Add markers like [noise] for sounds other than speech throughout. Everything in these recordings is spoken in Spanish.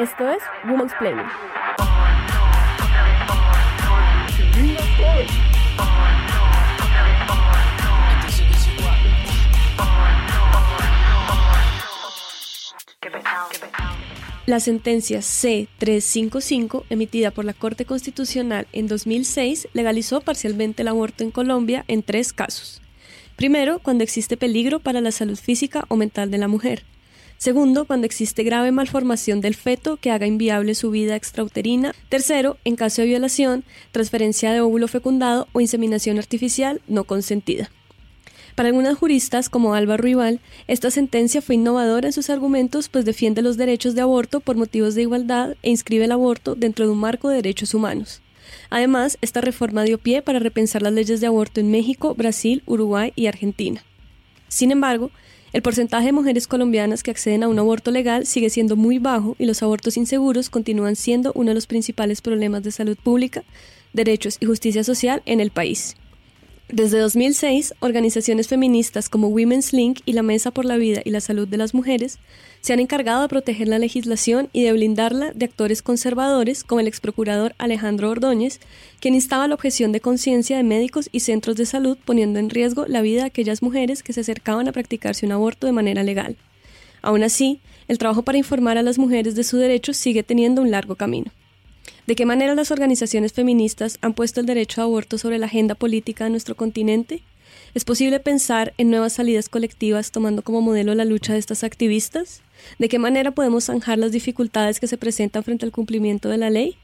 Esto es Woman's Planning. La sentencia C-355, emitida por la Corte Constitucional en 2006, legalizó parcialmente el aborto en Colombia en tres casos. Primero, cuando existe peligro para la salud física o mental de la mujer. Segundo, cuando existe grave malformación del feto que haga inviable su vida extrauterina. Tercero, en caso de violación, transferencia de óvulo fecundado o inseminación artificial no consentida. Para algunas juristas, como Alba Ruibal, esta sentencia fue innovadora en sus argumentos, pues defiende los derechos de aborto por motivos de igualdad e inscribe el aborto dentro de un marco de derechos humanos. Además, esta reforma dio pie para repensar las leyes de aborto en México, Brasil, Uruguay y Argentina. Sin embargo, el porcentaje de mujeres colombianas que acceden a un aborto legal sigue siendo muy bajo y los abortos inseguros continúan siendo uno de los principales problemas de salud pública, derechos y justicia social en el país. Desde 2006, organizaciones feministas como Women's Link y la Mesa por la Vida y la Salud de las Mujeres se han encargado de proteger la legislación y de blindarla de actores conservadores como el ex procurador Alejandro Ordóñez, quien instaba la objeción de conciencia de médicos y centros de salud poniendo en riesgo la vida de aquellas mujeres que se acercaban a practicarse un aborto de manera legal. Aún así, el trabajo para informar a las mujeres de sus derechos sigue teniendo un largo camino. ¿De qué manera las organizaciones feministas han puesto el derecho a aborto sobre la agenda política de nuestro continente? ¿Es posible pensar en nuevas salidas colectivas tomando como modelo la lucha de estas activistas? ¿De qué manera podemos zanjar las dificultades que se presentan frente al cumplimiento de la ley?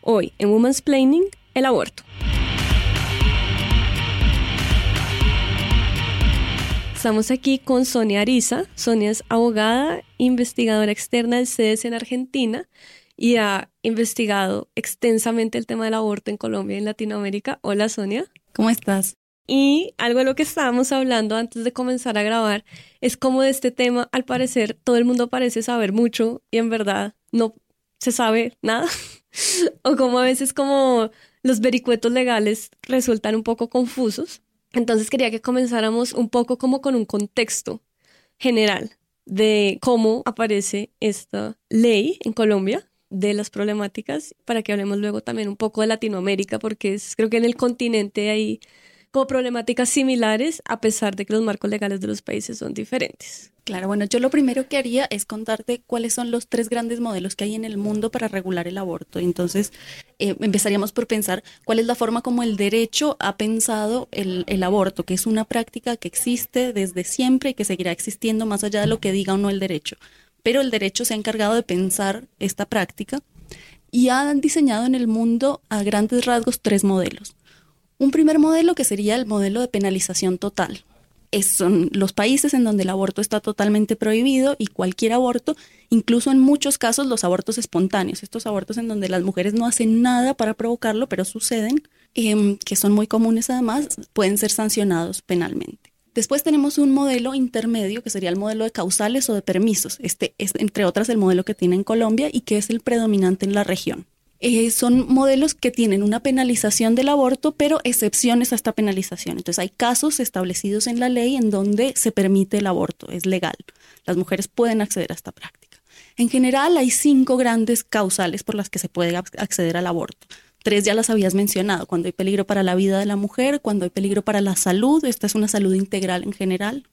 Hoy, en Women's Planning, el aborto. Estamos aquí con Sonia Ariza. Sonia es abogada, investigadora externa del CEDES en Argentina y ha investigado extensamente el tema del aborto en Colombia y en Latinoamérica. Hola Sonia. ¿Cómo estás? Y algo de lo que estábamos hablando antes de comenzar a grabar es como de este tema, al parecer, todo el mundo parece saber mucho y en verdad no se sabe nada. [laughs] o como a veces como los vericuetos legales resultan un poco confusos. Entonces quería que comenzáramos un poco como con un contexto general de cómo aparece esta ley en Colombia de las problemáticas para que hablemos luego también un poco de Latinoamérica, porque es, creo que en el continente hay como problemáticas similares a pesar de que los marcos legales de los países son diferentes. Claro, bueno, yo lo primero que haría es contarte cuáles son los tres grandes modelos que hay en el mundo para regular el aborto. Entonces, eh, empezaríamos por pensar cuál es la forma como el derecho ha pensado el, el, aborto, que es una práctica que existe desde siempre y que seguirá existiendo más allá de lo que diga o no el derecho pero el derecho se ha encargado de pensar esta práctica y han diseñado en el mundo a grandes rasgos tres modelos. Un primer modelo que sería el modelo de penalización total. Es, son los países en donde el aborto está totalmente prohibido y cualquier aborto, incluso en muchos casos los abortos espontáneos, estos abortos en donde las mujeres no hacen nada para provocarlo, pero suceden, em, que son muy comunes además, pueden ser sancionados penalmente. Después tenemos un modelo intermedio que sería el modelo de causales o de permisos. Este es, entre otras, el modelo que tiene en Colombia y que es el predominante en la región. Eh, son modelos que tienen una penalización del aborto, pero excepciones a esta penalización. Entonces hay casos establecidos en la ley en donde se permite el aborto, es legal. Las mujeres pueden acceder a esta práctica. En general hay cinco grandes causales por las que se puede acceder al aborto. Tres ya las habías mencionado, cuando hay peligro para la vida de la mujer, cuando hay peligro para la salud, esta es una salud integral en general,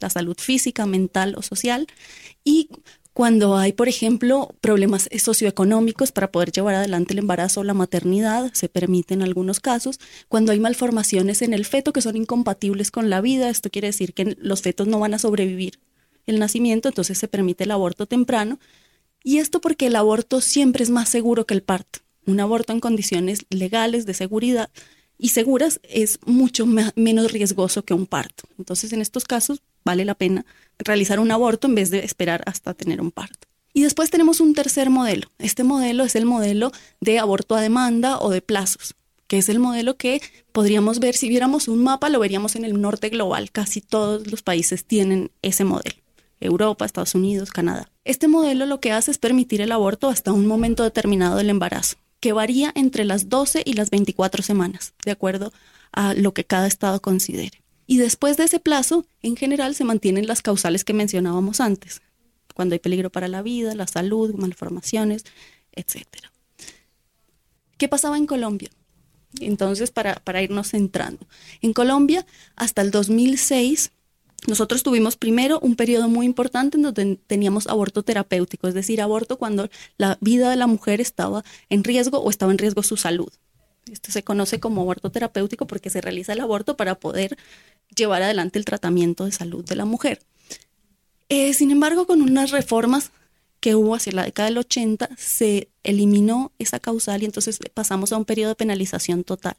la salud física, mental o social, y cuando hay, por ejemplo, problemas socioeconómicos para poder llevar adelante el embarazo o la maternidad, se permite en algunos casos, cuando hay malformaciones en el feto que son incompatibles con la vida, esto quiere decir que los fetos no van a sobrevivir el nacimiento, entonces se permite el aborto temprano, y esto porque el aborto siempre es más seguro que el parto. Un aborto en condiciones legales de seguridad y seguras es mucho menos riesgoso que un parto. Entonces, en estos casos, vale la pena realizar un aborto en vez de esperar hasta tener un parto. Y después tenemos un tercer modelo. Este modelo es el modelo de aborto a demanda o de plazos, que es el modelo que podríamos ver si viéramos un mapa, lo veríamos en el norte global. Casi todos los países tienen ese modelo. Europa, Estados Unidos, Canadá. Este modelo lo que hace es permitir el aborto hasta un momento determinado del embarazo que varía entre las 12 y las 24 semanas, de acuerdo a lo que cada estado considere. Y después de ese plazo, en general, se mantienen las causales que mencionábamos antes. cuando hay peligro para la vida, la salud, malformaciones, etc. ¿Qué pasaba en Colombia? Entonces, para, para irnos centrando. En Colombia, hasta el 2006, nosotros tuvimos primero un periodo muy importante en donde teníamos aborto terapéutico, es decir, aborto cuando la vida de la mujer estaba en riesgo o estaba en riesgo su salud. Esto se conoce como aborto terapéutico porque se realiza el aborto para poder llevar adelante el tratamiento de salud de la mujer. Eh, sin embargo, con unas reformas que hubo hacia la década del 80, se eliminó esa causal y entonces pasamos a un periodo de penalización total.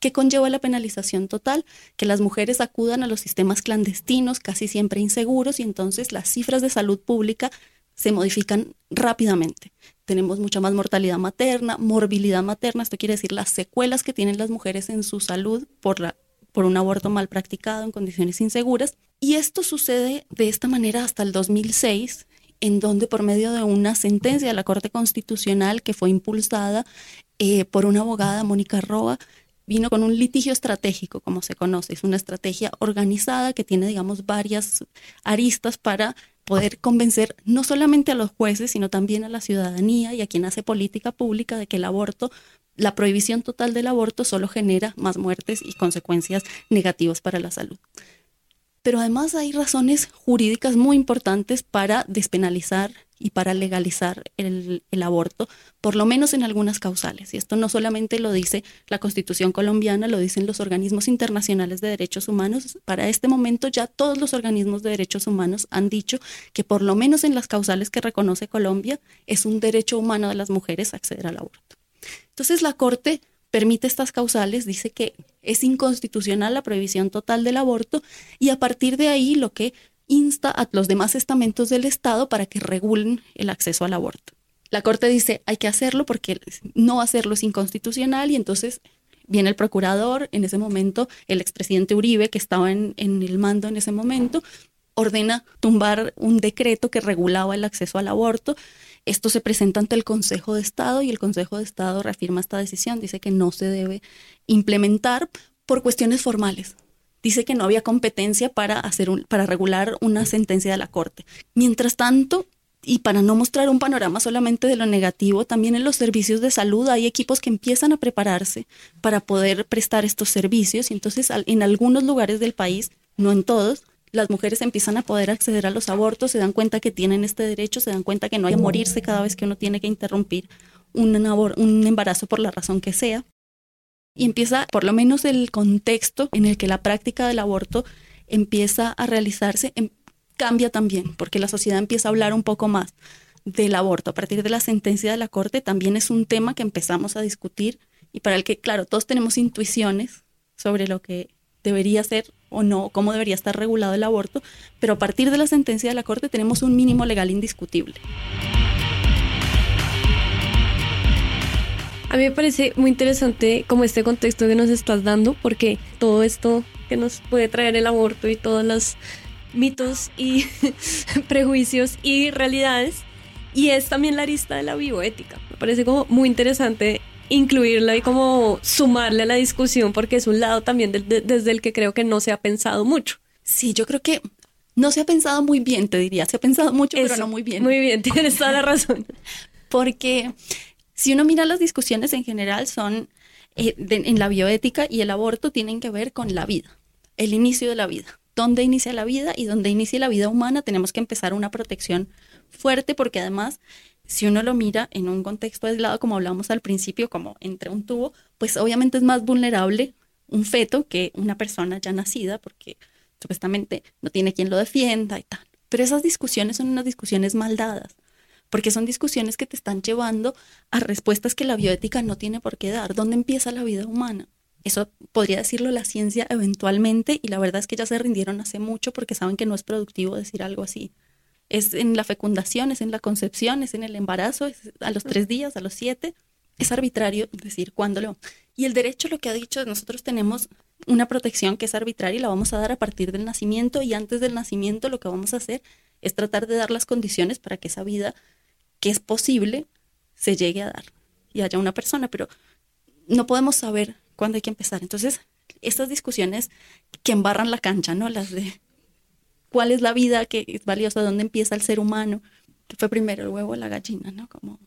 ¿Qué conlleva la penalización total? Que las mujeres acudan a los sistemas clandestinos, casi siempre inseguros, y entonces las cifras de salud pública se modifican rápidamente. Tenemos mucha más mortalidad materna, morbilidad materna, esto quiere decir las secuelas que tienen las mujeres en su salud por, la, por un aborto mal practicado en condiciones inseguras. Y esto sucede de esta manera hasta el 2006, en donde por medio de una sentencia de la Corte Constitucional que fue impulsada eh, por una abogada, Mónica Roa, vino con un litigio estratégico, como se conoce. Es una estrategia organizada que tiene, digamos, varias aristas para poder convencer no solamente a los jueces, sino también a la ciudadanía y a quien hace política pública de que el aborto, la prohibición total del aborto solo genera más muertes y consecuencias negativas para la salud. Pero además hay razones jurídicas muy importantes para despenalizar y para legalizar el, aborto, por lo menos en algunas causales. Y esto no solamente lo dice la Constitución colombiana, lo dicen los organismos internacionales de derechos humanos. Para este momento ya todos los organismos de derechos humanos han dicho que por lo menos en las causales que reconoce Colombia es un derecho humano de las mujeres acceder al aborto. Entonces la Corte permite estas causales, dice que es inconstitucional la prohibición total del aborto y a partir de ahí lo que insta a los demás estamentos del Estado para que regulen el acceso al aborto. La Corte dice hay que hacerlo porque no hacerlo es inconstitucional y entonces viene el procurador, en ese momento el expresidente Uribe, que estaba en, en el mando en ese momento, ordena tumbar un decreto que regulaba el acceso al aborto esto se presenta ante el Consejo de Estado y el Consejo de Estado reafirma esta decisión, dice que no se debe implementar por cuestiones formales. Dice que no había competencia para, hacer un, para regular una sentencia de la Corte. Mientras tanto, y para no mostrar un panorama solamente de lo negativo, también en los servicios de salud hay equipos que empiezan a prepararse para poder prestar estos servicios y entonces en algunos lugares del país, no en todos, las mujeres empiezan a poder acceder a los abortos, se dan cuenta que tienen este derecho, se dan cuenta que no hay que morirse cada vez que uno tiene que interrumpir un, un embarazo por la razón que sea. Y empieza, por lo menos el contexto en el que la práctica del aborto empieza a realizarse, em, cambia también, porque la sociedad empieza a hablar un poco más del aborto. A partir de la sentencia de la Corte también es un tema que empezamos a discutir y para el que, claro, todos tenemos intuiciones sobre lo que debería ser o no, cómo debería estar regulado el aborto, pero a partir de la sentencia de la Corte tenemos un mínimo legal indiscutible. A mí me parece muy interesante como este contexto que nos estás dando, porque todo esto que nos puede traer el aborto y todos los mitos y [laughs] prejuicios y realidades, y es también la arista de la bioética. Me parece como muy interesante incluirla y como sumarle a la discusión porque es un lado también desde el que creo que no se ha pensado mucho. Sí, yo creo que no se ha pensado muy bien, te diría. Se ha pensado mucho, pero no muy bien. Muy bien, [laughs] tienes toda la razón. [laughs] porque si uno mira las discusiones en general son eh, en la bioética y el aborto tienen que ver con la vida, el inicio de la vida. ¿Dónde inicia la vida y dónde inicia la vida humana? Tenemos que empezar una protección fuerte porque además si uno lo mira en un contexto aislado, como hablamos al principio, como entre un tubo, pues obviamente es más vulnerable un feto que una persona ya nacida, porque supuestamente no tiene quien lo defienda y tal. Pero esas discusiones son unas discusiones mal dadas, porque son discusiones que te están llevando a respuestas que la bioética no tiene por qué dar. ¿Dónde empieza la vida humana? Eso podría decirlo la ciencia eventualmente y la verdad es que ya se rindieron hace mucho porque saben que no es productivo decir algo así es en la fecundación, es en la concepción, es en el embarazo, es a los tres días, a los siete. Es arbitrario decir cuándo lo... Y el derecho lo que ha dicho, nosotros tenemos una protección que es arbitraria y la vamos a dar a partir del nacimiento y antes del nacimiento lo que vamos a hacer es tratar de dar las condiciones para que esa vida que es posible se llegue a dar y haya una persona, pero no podemos saber cuándo hay que empezar. Entonces, estas discusiones que embarran la cancha, ¿no? Las de cuál es la vida que es valiosa, dónde empieza el ser humano, fue primero el huevo o la gallina, ¿no? Como,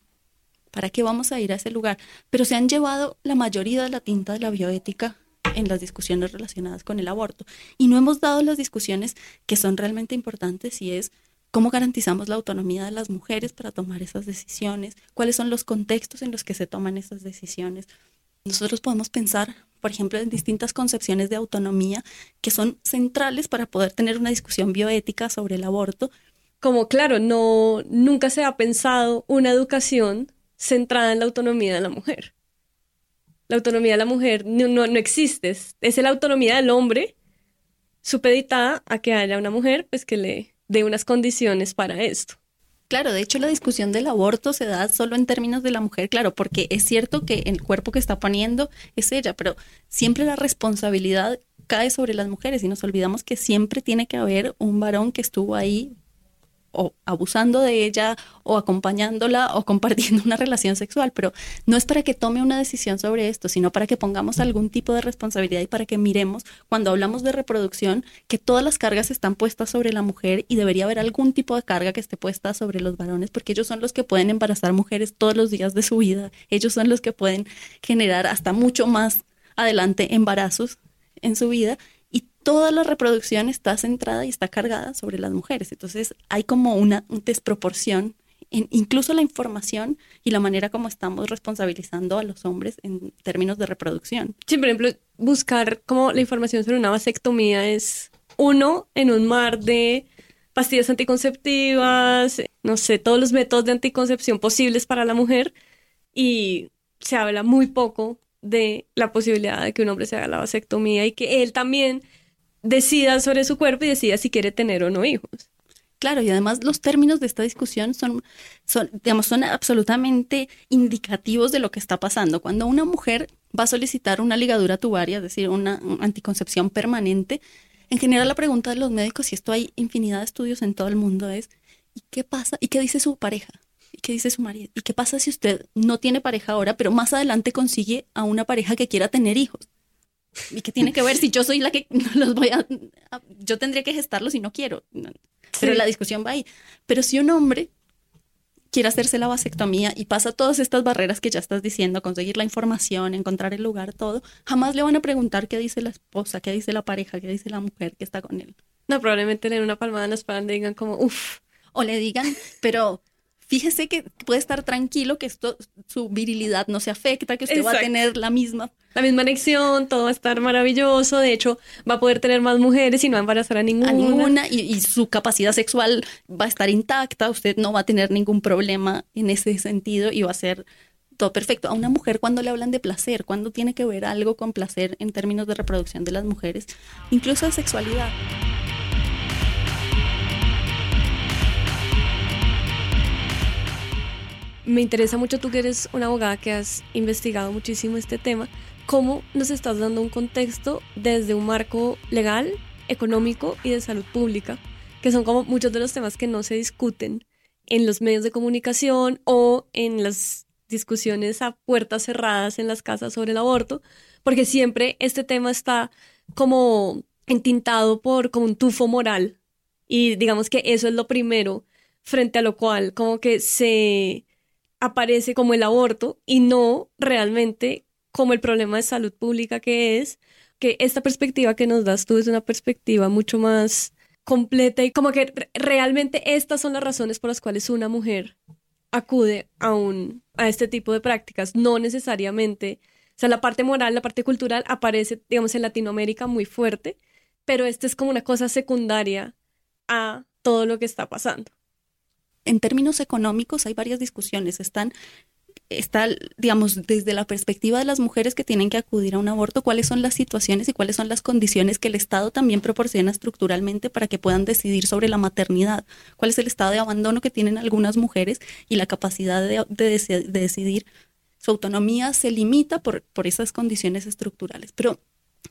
¿para qué vamos a ir a ese lugar? Pero se han llevado la mayoría de la tinta de la bioética en las discusiones relacionadas con el aborto. Y no hemos dado las discusiones que son realmente importantes y es cómo garantizamos la autonomía de las mujeres para tomar esas decisiones, cuáles son los contextos en los que se toman esas decisiones. Nosotros podemos pensar, por ejemplo, en distintas concepciones de autonomía que son centrales para poder tener una discusión bioética sobre el aborto. Como claro, no nunca se ha pensado una educación centrada en la autonomía de la mujer. La autonomía de la mujer no, no, existe, es, es la autonomía del hombre supeditada a que haya una mujer pues que le dé unas condiciones para esto. Claro, de hecho la discusión del aborto se da solo en términos de la mujer, claro, porque es cierto que el cuerpo que está poniendo es ella, pero siempre la responsabilidad cae sobre las mujeres y nos olvidamos que siempre tiene que haber un varón que estuvo ahí o abusando de ella o acompañándola o [laughs] compartiendo una relación sexual, pero no es para que tome una decisión sobre esto, sino para que pongamos algún tipo de responsabilidad y para que miremos cuando hablamos de reproducción que todas las cargas están puestas sobre la mujer y debería haber algún tipo de carga que esté puesta sobre los varones porque ellos son los que pueden embarazar mujeres todos los días de su vida, ellos son los que pueden generar hasta mucho más adelante embarazos en su vida toda la reproducción está centrada y está cargada sobre las mujeres. Entonces hay como una desproporción en incluso la información y la manera como estamos responsabilizando a los hombres en términos de reproducción. Sí, por ejemplo, buscar como la información sobre una vasectomía es uno en un mar de pastillas anticonceptivas, no sé, todos los métodos de anticoncepción posibles para la mujer y se habla muy poco de la posibilidad de que un hombre se haga la vasectomía y que él también decida sobre su cuerpo y decida si quiere tener o no hijos. Claro, y además los términos de esta discusión son, son, digamos, son absolutamente indicativos de lo que está pasando. Cuando una mujer va a solicitar una ligadura tubaria, es decir, una, anticoncepción permanente, en general la pregunta de los médicos, y esto hay infinidad de estudios en todo el mundo, es ¿y qué pasa? ¿Y qué dice su pareja? ¿Y qué dice su marido? ¿Y qué pasa si usted no tiene pareja ahora, pero más adelante consigue a una pareja que quiera tener hijos? ¿Y qué tiene que ver si yo soy la que [laughs] los voy a... Yo tendría que gestarlos si no quiero. Pero la discusión va ahí. Pero si un hombre quiere hacerse la vasectomía y pasa todas estas barreras que ya estás diciendo, conseguir la información, encontrar el lugar, todo, jamás le van a preguntar qué dice la esposa, qué dice la pareja, qué dice la mujer que está con él. No, probablemente le den una palmada en la espalda y digan como, uff. O le digan, pero fíjese que puede estar tranquilo, que esto, su virilidad no se afecta, que usted va a tener la misma. La misma anexión, todo va a estar maravilloso, de hecho va a poder tener más mujeres y no va a embarazar a ninguna. A ninguna, y, y su capacidad sexual va a estar intacta, usted no va a tener ningún problema en ese sentido y va a ser todo perfecto. A una mujer cuando le hablan de placer, cuando tiene que ver algo con placer en términos de reproducción de las mujeres, incluso de sexualidad. me interesa mucho, tú que eres una abogada que has investigado muchísimo este tema, cómo nos estás dando un contexto desde un marco legal, económico y de salud pública, que son como muchos de los temas que no se discuten en los medios de comunicación o en las discusiones a puertas cerradas en las casas sobre el aborto, porque siempre este tema está como entintado por como un tufo moral. Y digamos que eso es lo primero frente a lo cual como que se aparece como el aborto y no realmente como el problema de salud pública que es, que esta perspectiva que nos das tú es una perspectiva mucho más completa y como que realmente estas son las razones por las cuales una mujer acude a, un, a este tipo de prácticas, no necesariamente, o sea, la parte moral, la parte cultural aparece, digamos, en Latinoamérica muy fuerte, pero esta es como una cosa secundaria a todo lo que está pasando en términos económicos hay varias discusiones. Están está, digamos, desde la perspectiva de las mujeres que tienen que acudir a un aborto, cuáles son las situaciones y cuáles son las condiciones que el Estado también proporciona estructuralmente para que puedan decidir sobre la maternidad, cuál es el estado de abandono que tienen algunas mujeres y la capacidad de, de decidir. Su autonomía se limita por, por esas condiciones estructurales. Pero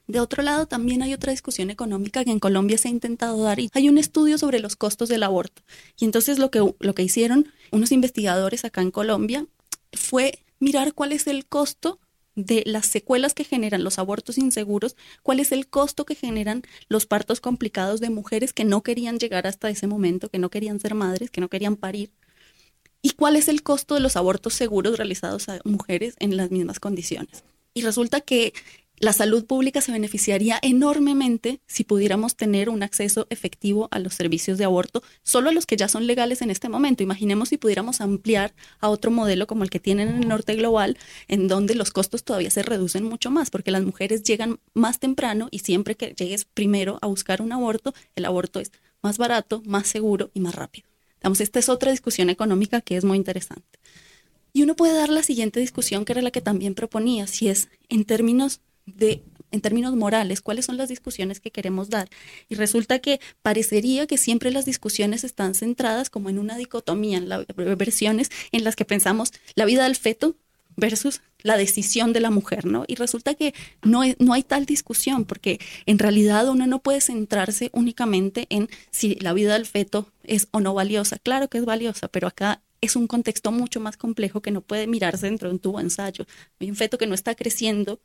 de otro lado, también hay otra discusión económica que en Colombia se ha intentado dar y hay un estudio sobre los costos del aborto. Y entonces lo que, lo que hicieron unos investigadores acá en Colombia fue mirar cuál es el costo de las secuelas que generan los abortos inseguros, cuál es el costo que generan los partos complicados de mujeres que no querían llegar hasta ese momento, que no querían ser madres, que no querían parir, ¿Y cuál es el costo de los abortos seguros realizados a mujeres en las mismas condiciones? Y resulta que la salud pública se beneficiaría enormemente si pudiéramos tener un acceso efectivo a los servicios de aborto, solo a los que ya son legales en este momento. Imaginemos si pudiéramos ampliar a otro modelo como el que tienen en el norte global, en donde los costos todavía se reducen mucho más, porque las mujeres llegan más temprano y siempre que llegues primero a buscar un aborto, el aborto es más barato, más seguro y más rápido. Esta es otra discusión económica que es muy interesante. Y uno puede dar la siguiente discusión, que era la que también proponía, si es en términos en términos morales, cuáles son las discusiones que queremos dar. Y resulta que parecería que siempre las discusiones están centradas como en una dicotomía, en las versiones en las que pensamos la vida del feto versus la decisión de la mujer, ¿no? Y resulta que no, no hay tal discusión, porque en realidad uno no puede centrarse únicamente en si la vida del feto es o no valiosa. Claro que es valiosa, pero acá es un contexto mucho más complejo que no puede mirarse dentro de un tubo ensayo. Hay un feto que no está creciendo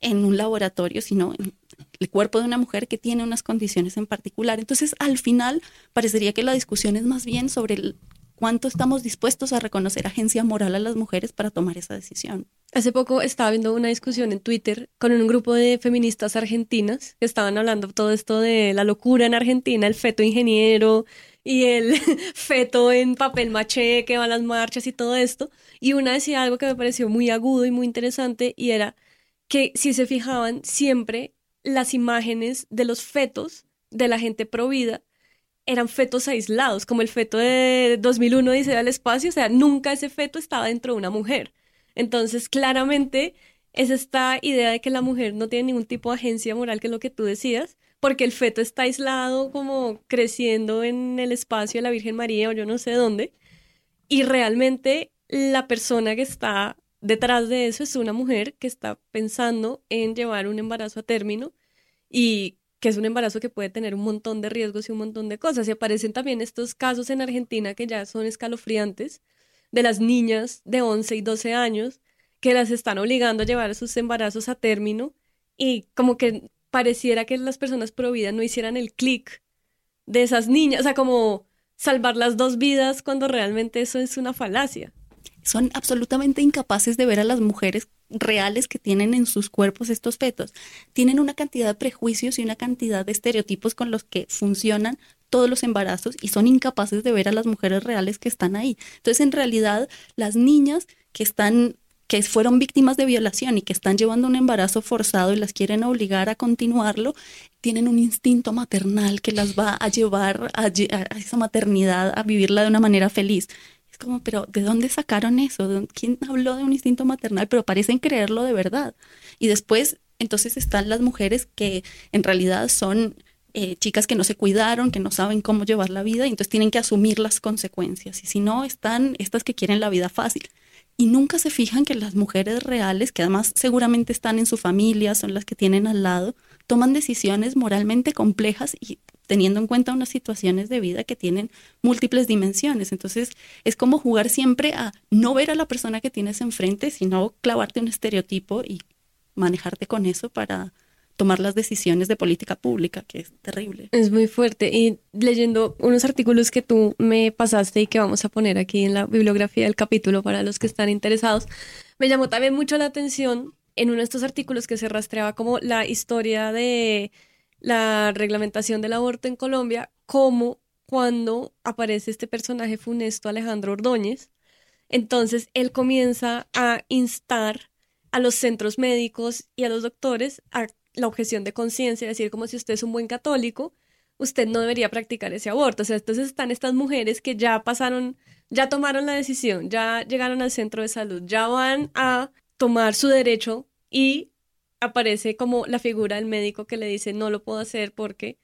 en un laboratorio, sino en el cuerpo de una mujer que tiene unas condiciones en particular. Entonces, al final, parecería que la discusión es más bien sobre cuánto estamos dispuestos a reconocer agencia moral a las mujeres para tomar esa decisión. Hace poco estaba viendo una discusión en Twitter con un grupo de feministas argentinas que estaban hablando todo esto de la locura en Argentina, el feto ingeniero y el [laughs] feto en papel maché que va a las marchas y todo esto. Y una decía algo que me pareció muy agudo y muy interesante y era que si se fijaban siempre las imágenes de los fetos de la gente provida eran fetos aislados, como el feto de 2001 dice al espacio, o sea, nunca ese feto estaba dentro de una mujer. Entonces, claramente es esta idea de que la mujer no tiene ningún tipo de agencia moral, que es lo que tú decías, porque el feto está aislado como creciendo en el espacio de la Virgen María o yo no sé dónde, y realmente la persona que está detrás de eso es una mujer que está pensando en llevar un embarazo a término y que es un embarazo que puede tener un montón de riesgos y un montón de cosas. Y aparecen también estos casos en Argentina que ya son escalofriantes de las niñas de 11 y 12 años que las están obligando a llevar sus embarazos a término y como que pareciera que las personas pro vida no hicieran el clic de esas niñas, o sea, como salvar las dos vidas cuando realmente eso es una falacia son absolutamente incapaces de ver a las mujeres reales que tienen en sus cuerpos estos fetos. Tienen una cantidad de prejuicios y una cantidad de estereotipos con los que funcionan todos los embarazos y son incapaces de ver a las mujeres reales que están ahí. Entonces, en realidad, las niñas que están que fueron víctimas de violación y que están llevando un embarazo forzado y las quieren obligar a continuarlo, tienen un instinto maternal que las va a llevar a, a esa maternidad a vivirla de una manera feliz como, pero ¿de dónde sacaron eso? ¿Quién habló de un instinto maternal? Pero parecen creerlo de verdad. Y después, entonces están las mujeres que en realidad son eh, chicas que no se cuidaron, que no saben cómo llevar la vida y entonces tienen que asumir las consecuencias. Y si no, están estas que quieren la vida fácil. Y nunca se fijan que las mujeres reales, que además seguramente están en su familia, son las que tienen al lado, toman decisiones moralmente complejas y teniendo en cuenta unas situaciones de vida que tienen múltiples dimensiones. Entonces, es como jugar siempre a no ver a la persona que tienes enfrente, sino clavarte un estereotipo y manejarte con eso para tomar las decisiones de política pública, que es terrible. Es muy fuerte. Y leyendo unos artículos que tú me pasaste y que vamos a poner aquí en la bibliografía del capítulo para los que están interesados, me llamó también mucho la atención en uno de estos artículos que se rastreaba como la historia de la reglamentación del aborto en Colombia, como cuando aparece este personaje funesto Alejandro Ordóñez. Entonces él comienza a instar a los centros médicos y a los doctores a la objeción de conciencia, decir, como si usted es un buen católico, usted no debería practicar ese aborto. O sea, entonces están estas mujeres que ya pasaron, ya tomaron la decisión, ya llegaron al centro de salud, ya van a tomar su derecho y aparece como la figura del médico que le dice no lo puedo hacer porque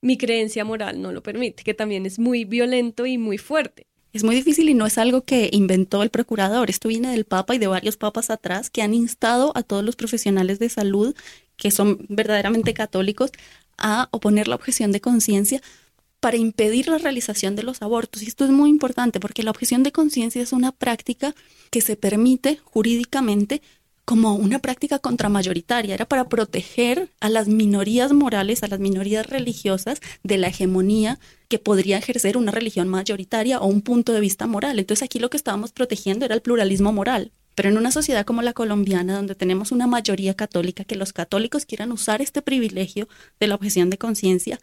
mi creencia moral no lo permite, que también es muy violento y muy fuerte. Es muy difícil y no es algo que inventó el procurador. Esto viene del Papa y de varios papas atrás que han instado a todos los profesionales de salud que son verdaderamente católicos a oponer la objeción de conciencia para impedir la realización de los abortos. Y esto es muy importante porque la objeción de conciencia es una práctica que se permite jurídicamente como una práctica contramayoritaria, era para proteger a las minorías morales, a las minorías religiosas de la hegemonía que podría ejercer una religión mayoritaria o un punto de vista moral. Entonces aquí lo que estábamos protegiendo era el pluralismo moral. Pero en una sociedad como la colombiana, donde tenemos una mayoría católica, que los católicos quieran usar este privilegio de la objeción de conciencia,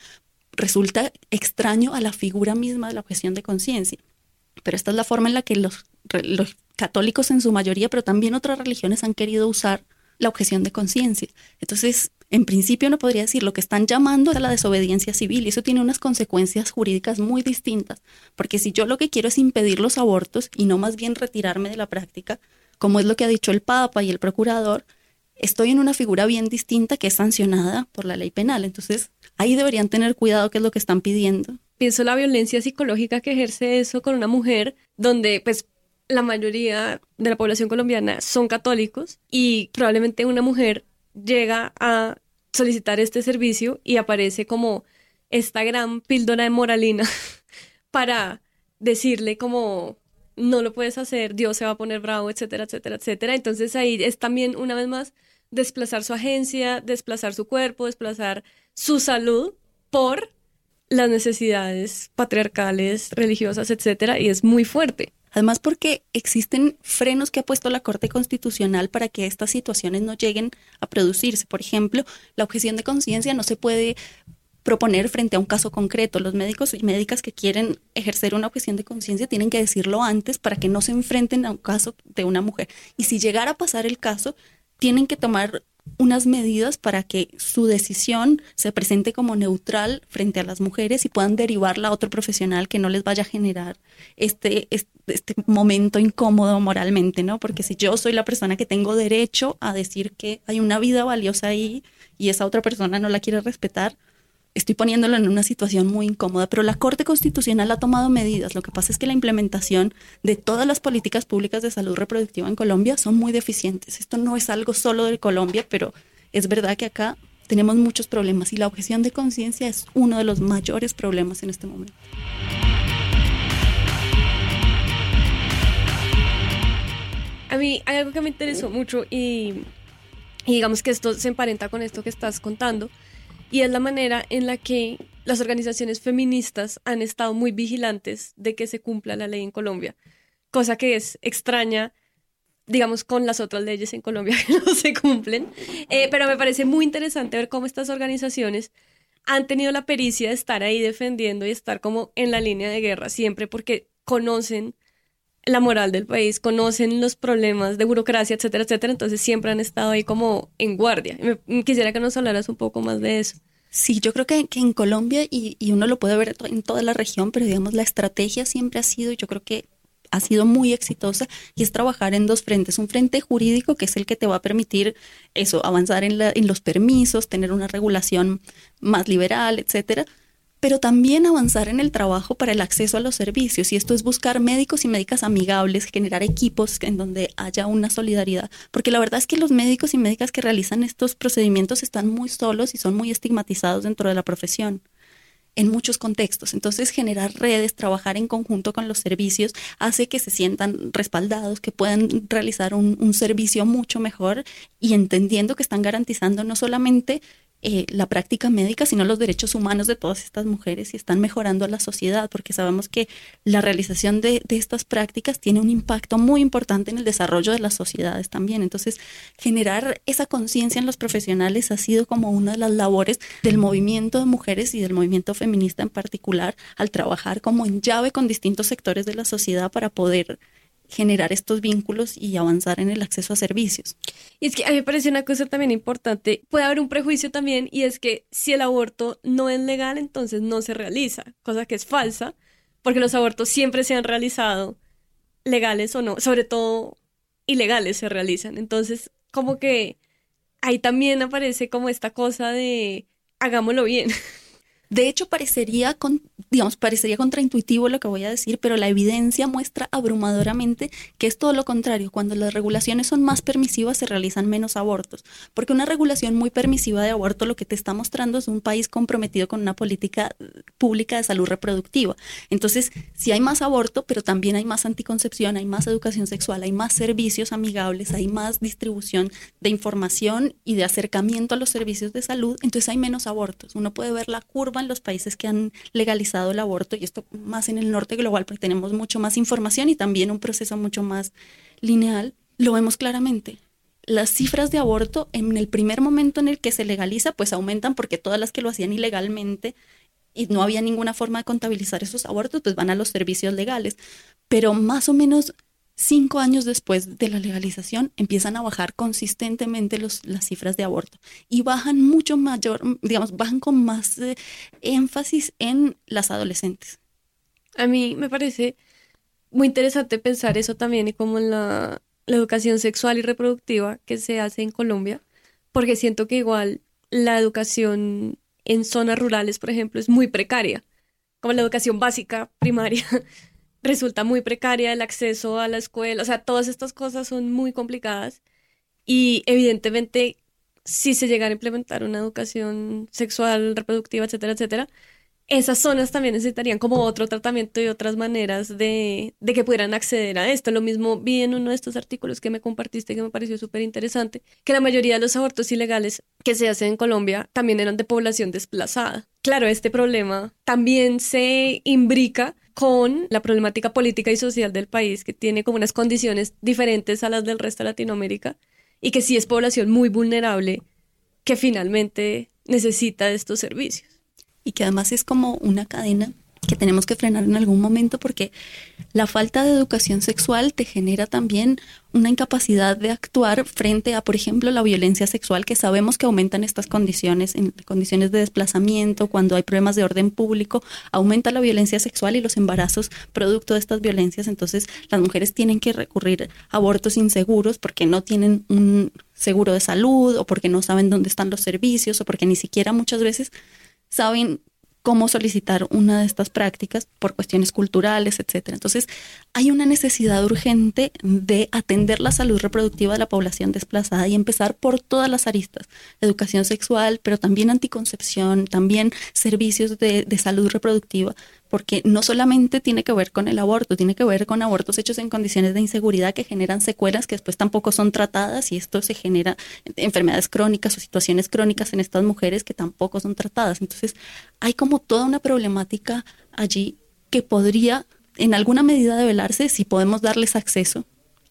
resulta extraño a la figura misma de la objeción de conciencia. Pero esta es la forma en la que los, los católicos en su mayoría, pero también otras religiones han querido usar la objeción de conciencia. Entonces, en principio no podría decir lo que están llamando a la desobediencia civil y eso tiene unas consecuencias jurídicas muy distintas, porque si yo lo que quiero es impedir los abortos y no más bien retirarme de la práctica, como es lo que ha dicho el Papa y el Procurador, estoy en una figura bien distinta que es sancionada por la ley penal. Entonces, ahí deberían tener cuidado qué es lo que están pidiendo. Pienso la violencia psicológica que ejerce eso con una mujer, donde pues la mayoría de la población colombiana son católicos y probablemente una mujer llega a solicitar este servicio y aparece como esta gran píldora de moralina [laughs] para decirle como no lo puedes hacer, Dios se va a poner bravo, etcétera, etcétera, etcétera. Entonces ahí es también una vez más desplazar su agencia, desplazar su cuerpo, desplazar su salud por las necesidades patriarcales, religiosas, etcétera, y es muy fuerte. Además, porque existen frenos que ha puesto la Corte Constitucional para que estas situaciones no lleguen a producirse. Por ejemplo, la objeción de conciencia no se puede proponer frente a un caso concreto. Los médicos y médicas que quieren ejercer una objeción de conciencia tienen que decirlo antes para que no se enfrenten a un caso de una mujer. Y si llegara a pasar el caso, tienen que tomar unas medidas para que su decisión se presente como neutral frente a las mujeres y puedan derivarla a otro profesional que no les vaya a generar este, este, momento incómodo moralmente, ¿no? Porque si yo soy la persona que tengo derecho a decir que hay una vida valiosa ahí y esa otra persona no la quiere respetar, estoy poniéndolo en una situación muy incómoda, pero la Corte Constitucional ha tomado medidas. Lo que pasa es que la implementación de todas las políticas públicas de salud reproductiva en Colombia son muy deficientes. Esto no es algo solo de Colombia, pero es verdad que acá tenemos muchos problemas y la objeción de conciencia es uno de los mayores problemas en este momento. A mí hay algo que me interesó mucho y, y digamos que esto se emparenta con esto que estás contando y es la manera en la que las organizaciones feministas han estado muy vigilantes de que se cumpla la ley en Colombia, cosa que es extraña, digamos, con las otras leyes en Colombia [laughs] que no se cumplen, eh, pero me parece muy interesante ver cómo estas organizaciones han tenido la pericia de estar ahí defendiendo y estar como en la línea de guerra siempre porque conocen la moral del país, conocen los problemas de burocracia, etcétera, etcétera. Entonces siempre han estado ahí como en guardia. Me, quisiera que nos hablaras un poco más de eso. Sí, yo creo que, que en Colombia, y, y, uno lo puede ver en toda la región, pero digamos, la estrategia siempre ha sido, yo creo que ha sido muy exitosa, y es trabajar en dos frentes. Un frente jurídico, que es el que te va a permitir eso, avanzar en, la, en los permisos, tener una regulación más liberal, etcétera pero también avanzar en el trabajo para el acceso a los servicios. Y esto es buscar médicos y médicas amigables, generar equipos en donde haya una solidaridad. Porque la verdad es que los médicos y médicas que realizan estos procedimientos están muy solos y son muy estigmatizados dentro de la profesión en muchos contextos. Entonces, generar redes, trabajar en conjunto con los servicios, hace que se sientan respaldados, que puedan realizar un, un servicio mucho mejor y entendiendo que están garantizando no solamente eh, la práctica médica, sino los derechos humanos de todas estas mujeres y están mejorando a la sociedad, porque sabemos que la realización de, de estas prácticas tiene un impacto muy importante en el desarrollo de las sociedades también. Entonces, generar esa conciencia en los profesionales ha sido como una de las labores del movimiento de mujeres y del movimiento feminista en particular, al trabajar como en llave con distintos sectores de la sociedad para poder generar estos vínculos y avanzar en el acceso a servicios. Y es que a mí me parece una cosa también importante, puede haber un prejuicio también y es que si el aborto no es legal, entonces no se realiza, cosa que es falsa, porque los abortos siempre se han realizado, legales o no, sobre todo ilegales se realizan. Entonces, como que ahí también aparece como esta cosa de hagámoslo bien. [laughs] De hecho, parecería, con, digamos, parecería contraintuitivo lo que voy a decir, pero la evidencia muestra abrumadoramente que es todo lo contrario. Cuando las regulaciones son más permisivas, se realizan menos abortos. Porque una regulación muy permisiva de aborto lo que te está mostrando es un país comprometido con una política pública de salud reproductiva. Entonces, si hay más aborto, pero también hay más anticoncepción, hay más educación sexual, hay más servicios amigables, hay más distribución de información y de acercamiento a los servicios de salud, entonces hay menos abortos. Uno puede ver la curva en los países que han legalizado el aborto y esto más en el norte global porque tenemos mucho más información y también un proceso mucho más lineal, lo vemos claramente. Las cifras de aborto en el primer momento en el que se legaliza pues aumentan porque todas las que lo hacían ilegalmente y no había ninguna forma de contabilizar esos abortos, pues van a los servicios legales. Pero más o menos cinco años después de la legalización empiezan a bajar consistentemente los, las cifras de aborto y bajan mucho mayor, digamos, bajan con más eh, énfasis en las adolescentes. A mí me parece muy interesante pensar eso también y como la, la educación sexual y reproductiva que se hace en Colombia, porque siento que igual la educación en zonas rurales, por ejemplo, es muy precaria, como la educación básica primaria [laughs] resulta muy precaria el acceso a la escuela, o sea, todas estas cosas son muy complicadas y evidentemente si se llegara a implementar una educación sexual, reproductiva, etcétera, etcétera, esas zonas también necesitarían como otro tratamiento y otras maneras de, de, que pudieran acceder a esto. Lo mismo vi en uno de estos artículos que me compartiste que me pareció súper interesante, que la mayoría de los abortos ilegales que se hacen en Colombia también eran de población desplazada. Claro, este problema también se imbrica con la problemática política y social del país, que tiene como unas condiciones diferentes a las del resto de Latinoamérica y que sí es población muy vulnerable que finalmente necesita estos servicios. Y que además es como una cadena que tenemos que frenar en algún momento porque la falta de educación sexual te genera también una incapacidad de actuar frente a, por ejemplo, la violencia sexual, que sabemos que aumentan estas condiciones, en condiciones de desplazamiento, cuando hay problemas de orden público, aumenta la violencia sexual y los embarazos producto de estas violencias. Entonces, las mujeres tienen que recurrir a abortos inseguros porque no tienen un seguro de salud o porque no saben dónde están los servicios o porque ni siquiera muchas veces saben cómo solicitar una de estas prácticas por cuestiones culturales, etcétera. Entonces, hay una necesidad urgente de atender la salud reproductiva de la población desplazada y empezar por todas las aristas, educación sexual, pero también anticoncepción, también servicios de, de salud reproductiva, porque no solamente tiene que ver con el aborto, tiene que ver con abortos hechos en condiciones de inseguridad que generan secuelas que después tampoco son tratadas y esto se genera enfermedades crónicas o situaciones crónicas en estas mujeres que tampoco son tratadas. Entonces, hay como toda una problemática allí que podría en alguna medida develarse si podemos darles acceso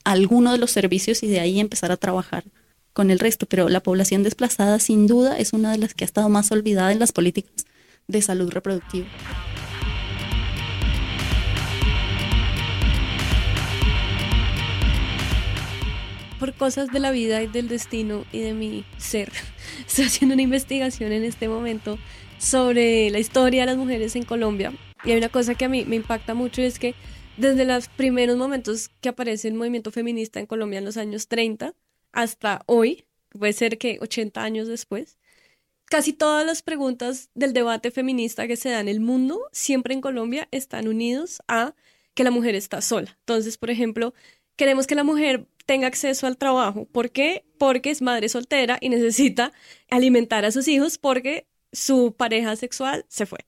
a alguno de los servicios y de ahí empezar a trabajar con el resto. Pero la población desplazada sin duda es una de las que ha estado más olvidada en las políticas de salud reproductiva. Por cosas de la vida y del destino y de mi ser. [laughs] Estoy haciendo una investigación en este momento sobre la historia de las mujeres en Colombia. Y hay una cosa que a mí me impacta mucho y es que desde los primeros momentos que aparece el movimiento feminista en Colombia en los años 30 hasta hoy, puede ser que 80 años después, casi todas las preguntas del debate feminista que se da en el mundo, siempre en Colombia, están unidos a que la mujer está sola. Entonces, por ejemplo, queremos que la mujer tenga acceso al trabajo. ¿Por qué? Porque es madre soltera y necesita alimentar a sus hijos porque su pareja sexual se fue.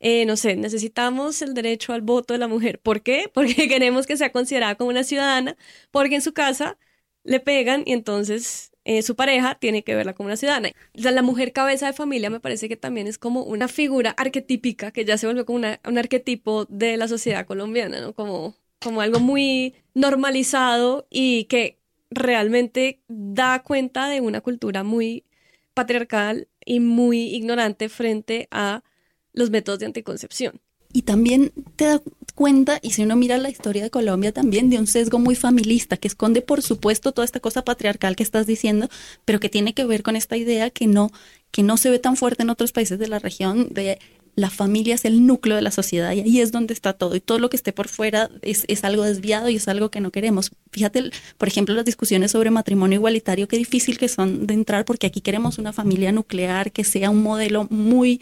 Eh, no sé, necesitamos el derecho al voto de la mujer. ¿Por qué? [laughs] Porque queremos que sea considerada como una ciudadana, porque en su casa le pegan y entonces eh, su pareja tiene que verla como una ciudadana. La, mujer cabeza de familia me parece que también es como una figura arquetípica que ya se volvió como un arquetipo de la sociedad colombiana, ¿no? Como como algo muy normalizado y que realmente da cuenta de una cultura muy patriarcal y muy ignorante frente a los métodos de anticoncepción. Y también te da cuenta, y si uno mira la historia de Colombia también, de un sesgo muy familista que esconde, por supuesto, toda esta cosa patriarcal que estás diciendo, pero que tiene que ver con esta idea que no, que no se ve tan fuerte en otros países de la región de la familia es el núcleo de la sociedad y ahí es donde está todo y todo lo que esté por fuera es, algo desviado y es algo que no queremos. Fíjate, por ejemplo, las discusiones sobre matrimonio igualitario, qué difícil que son de entrar porque aquí queremos una familia nuclear que sea un modelo muy